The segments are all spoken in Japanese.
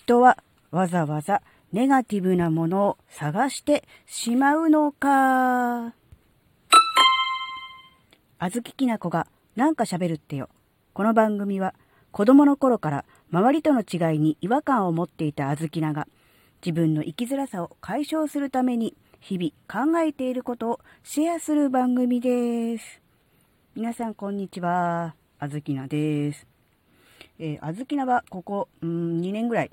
人はわざわざネガティブなものを探してしまうのか。あずききなこがなんか喋るってよ。この番組は子供の頃から周りとの違いに違和感を持っていたあずきなが自分の生きづらさを解消するために日々考えていることをシェアする番組です。皆さんこんにちは。あずきなです。えー、あずきなはここ、うん、2年ぐらい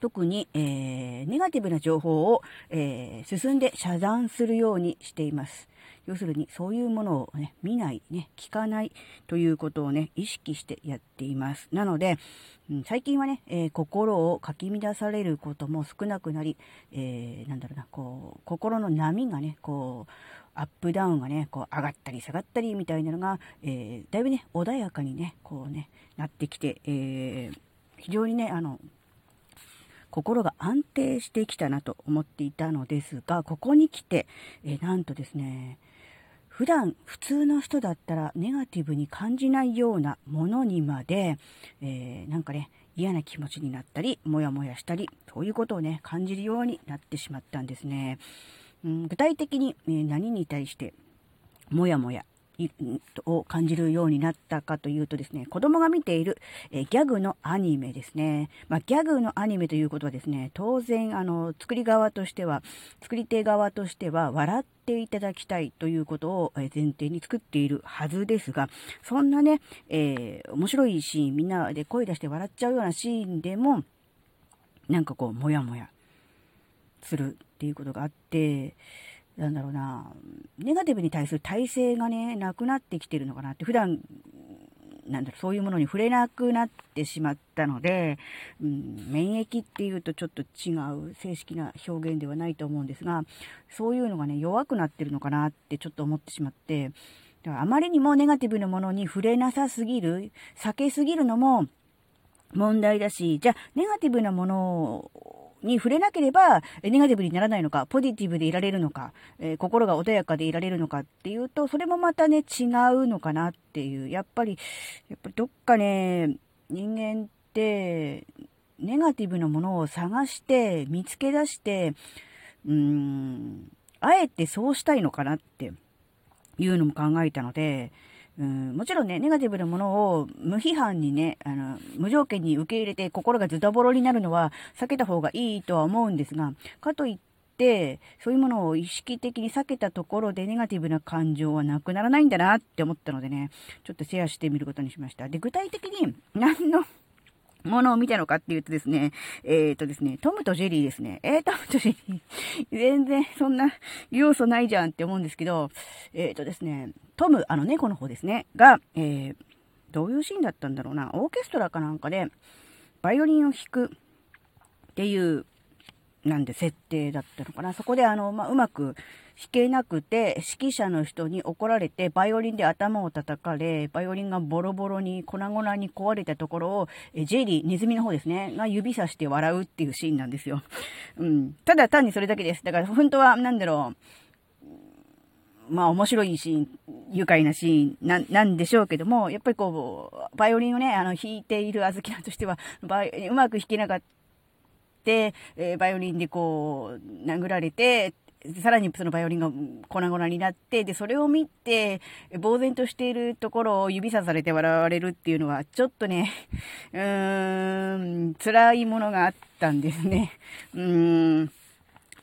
特に、えー、ネガティブな情報を、えー、進んで遮断するようにしています。要するに、そういうものをね、見ない、ね、聞かないということをね、意識してやっています。なので、うん、最近はね、えー、心をかき乱されることも少なくなり、えー、なんだろうな、こう、心の波がね、こう、アップダウンがね、こう上がったり下がったりみたいなのが、えー、だいぶね、穏やかにね、こうね、なってきて、えー、非常にね、あの、心が安定してきたなと思っていたのですが、ここに来て、え、なんとですね、普段普通の人だったらネガティブに感じないようなものにまで、えー、なんかね、嫌な気持ちになったり、もやもやしたり、そういうことをね、感じるようになってしまったんですね。うん、具体的に、え、何に対して、もやもやを感じるようになったかというとですね、子供が見ている、えギャグのアニメですね。まあ、ギャグのアニメということはですね、当然、あの、作り側としては、作り手側としては、笑っていただきたいということを前提に作っているはずですが、そんなね、えー、面白いシーン、みんなで声出して笑っちゃうようなシーンでも、なんかこう、もやもやするっていうことがあって、なんだろうな、ネガティブに対する耐性がね、なくなってきてるのかなって、普段、なんだろう、そういうものに触れなくなってしまったので、うん、免疫っていうとちょっと違う正式な表現ではないと思うんですが、そういうのがね、弱くなってるのかなってちょっと思ってしまって、だからあまりにもネガティブなものに触れなさすぎる、避けすぎるのも問題だし、じゃあ、ネガティブなものをに触れなければ、ネガティブにならないのか、ポジティブでいられるのか、えー、心が穏やかでいられるのかっていうと、それもまたね、違うのかなっていう。やっぱり、やっぱりどっかね、人間って、ネガティブなものを探して、見つけ出して、うーん、あえてそうしたいのかなっていうのも考えたので、うん、もちろんね、ネガティブなものを無批判にね、あの、無条件に受け入れて心がズタボロになるのは避けた方がいいとは思うんですが、かといって、そういうものを意識的に避けたところでネガティブな感情はなくならないんだなって思ったのでね、ちょっとシェアしてみることにしました。で、具体的に何のものを見たのかっていうとですね、えっ、ー、とですね、トムとジェリーですね。えー、トムとジェリー、全然そんな要素ないじゃんって思うんですけど、えっ、ー、とですね、トム、あの猫の方ですね、が、えー、どういうシーンだったんだろうな、オーケストラかなんかで、バイオリンを弾くっていうなんで設定だったのかな。そこであの、まあ、うまく弾けなくて、指揮者の人に怒られて、バイオリンで頭を叩かれ、バイオリンがボロボロに粉々に壊れたところを、えジェリー、ネズミの方ですね、が指さして笑うっていうシーンなんですよ。うん。ただ単にそれだけです。だから本当は、なんだろう、まあ面白いシーン、愉快なシーンなんでしょうけども、やっぱりこう、バイオリンをね、あの、弾いているあずきなとしては、うまく弾けなかった、えー、バイオリンでこう、殴られて、さらにそのバイオリンが粉々になって、で、それを見て、呆然としているところを指さされて笑われるっていうのは、ちょっとね、うーん、辛いものがあったんですね。うーん。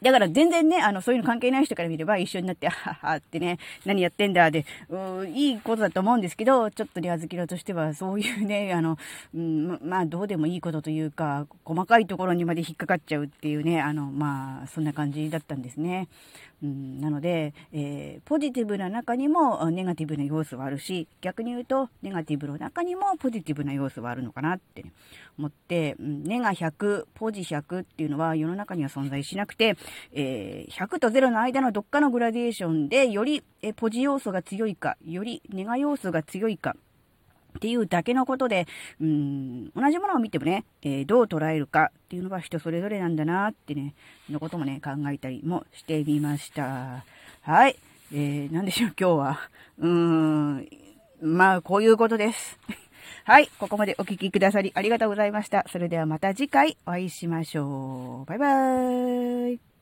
だから全然ね、あの、そういうの関係ない人から見れば一緒になって、あははってね、何やってんだで、ういいことだと思うんですけど、ちょっとね、あずきらとしては、そういうね、あの、うん、まあ、どうでもいいことというか、細かいところにまで引っかかっちゃうっていうね、あの、まあ、そんな感じだったんですね。うん、なので、えー、ポジティブな中にもネガティブな要素はあるし、逆に言うと、ネガティブの中にもポジティブな要素はあるのかなって、ね、思って、うん、ネガ100、ポジ100っていうのは世の中には存在しなくて、えー、100と0の間のどっかのグラデーションで、より、えポジ要素が強いか、よりネガ要素が強いか、っていうだけのことで、うん、同じものを見てもね、えー、どう捉えるかっていうのは人それぞれなんだなってね、のこともね、考えたりもしてみました。はい。えー、なんでしょう、今日は。うーん、まあ、こういうことです。はい。ここまでお聞きくださりありがとうございました。それではまた次回お会いしましょう。バイバーイ。